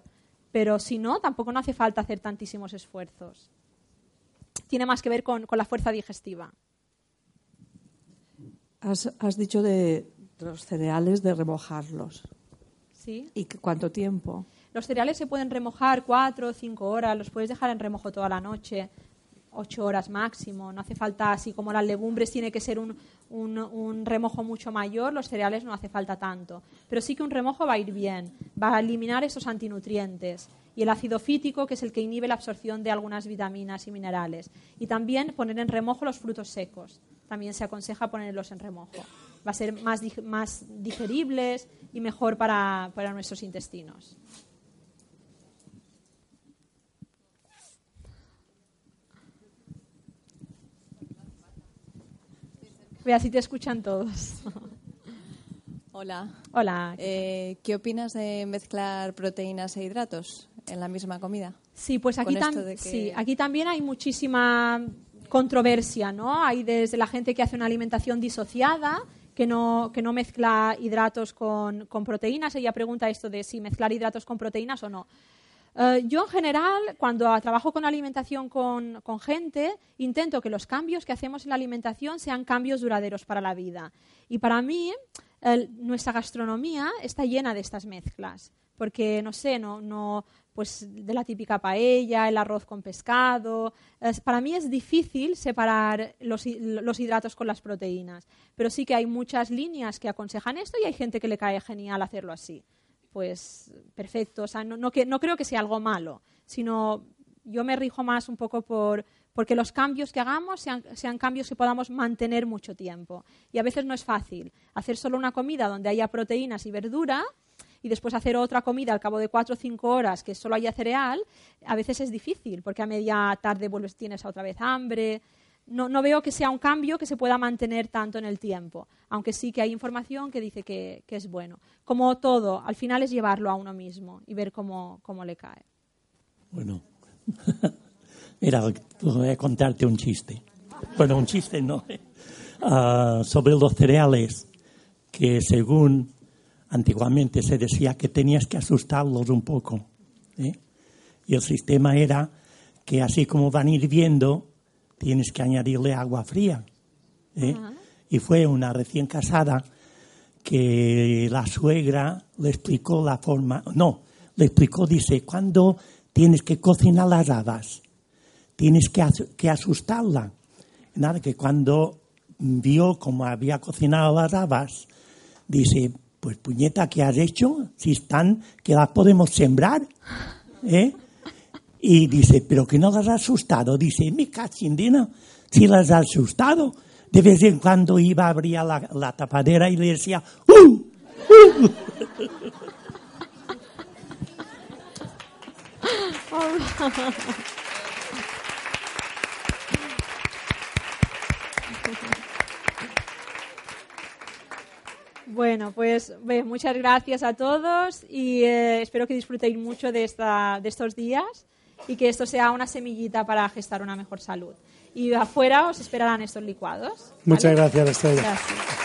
Pero si no, tampoco no hace falta hacer tantísimos esfuerzos tiene más que ver con, la fuerza digestiva. Has, dicho de los cereales de remojarlos. ¿Sí? ¿Y cuánto tiempo? Los cereales se pueden remojar cuatro o cinco horas, los puedes dejar en remojo toda la noche, ocho horas máximo. No hace falta, así como las legumbres tiene que ser un, un, remojo mucho mayor, los cereales no hace falta tanto. Pero sí que un remojo va a ir bien, va a eliminar esos antinutrientes y el ácido fítico, que es el que inhibe la absorción de algunas vitaminas y minerales. Y también poner en remojo los frutos secos. También se aconseja ponerlos en remojo. Va a ser más, más digeribles y mejor para, para nuestros intestinos. Vea si te escuchan todos. Hola. Hola. Eh, ¿Qué opinas de mezclar proteínas e hidratos? En la misma comida. Sí, pues aquí, sí, aquí también hay muchísima controversia, ¿no? Hay desde la gente que hace una alimentación disociada, que no, que no mezcla hidratos con, con proteínas. Ella pregunta esto de si mezclar hidratos con proteínas o no. Eh, yo en general, cuando trabajo con alimentación con, con, gente, intento que los cambios que hacemos en la alimentación sean cambios duraderos para la vida. Y para mí, nuestra gastronomía está llena de estas mezclas. Porque, no sé, no, no, pues de la típica paella, el arroz con pescado. para mí es difícil separar los, hidratos con las proteínas, pero sí que hay muchas líneas que aconsejan esto y hay gente que le cae genial hacerlo así. Pues perfecto, o sea, no, no, no creo que sea algo malo, sino yo me rijo más un poco por porque los cambios que hagamos sean, sean, cambios que podamos mantener mucho tiempo. Y a veces no es fácil hacer solo una comida donde haya proteínas y verdura y después hacer otra comida al cabo de cuatro o cinco horas que solo haya cereal, a veces es difícil, porque a media tarde vuelves, tienes otra vez hambre. No, no, veo que sea un cambio que se pueda mantener tanto en el tiempo, aunque sí que hay información que dice que, que es bueno. Como todo, al final es llevarlo a uno mismo y ver cómo, cómo le cae. Bueno, mira, voy a contarte un chiste. Bueno, un chiste no. Uh, sobre los cereales, que según antiguamente se decía que tenías que asustarlos un poco. ¿eh? Y el sistema era que así como van hirviendo, tienes que añadirle agua fría. ¿eh? Y fue una recién casada que la suegra le explicó la forma, no, le explicó, dice, cuando tienes que cocinar las habas, tienes que, que asustarla. Nada, que cuando vio cómo había cocinado las habas, dice, pues puñeta, ¿qué has hecho? Si están, que las podemos sembrar. ¿eh? Y dice, pero que no las has asustado. Dice, mi cachindina, si las has asustado. De vez en cuando iba a abrir la, la tapadera y le decía, ¡Uh! ¡Uh! Bueno, pues muchas gracias a todos y eh, espero que disfrutéis mucho de, esta, de estos días y que esto sea una semillita para gestar una mejor salud. Y afuera os esperarán estos licuados. Muchas gracias, Estrella. Gracias.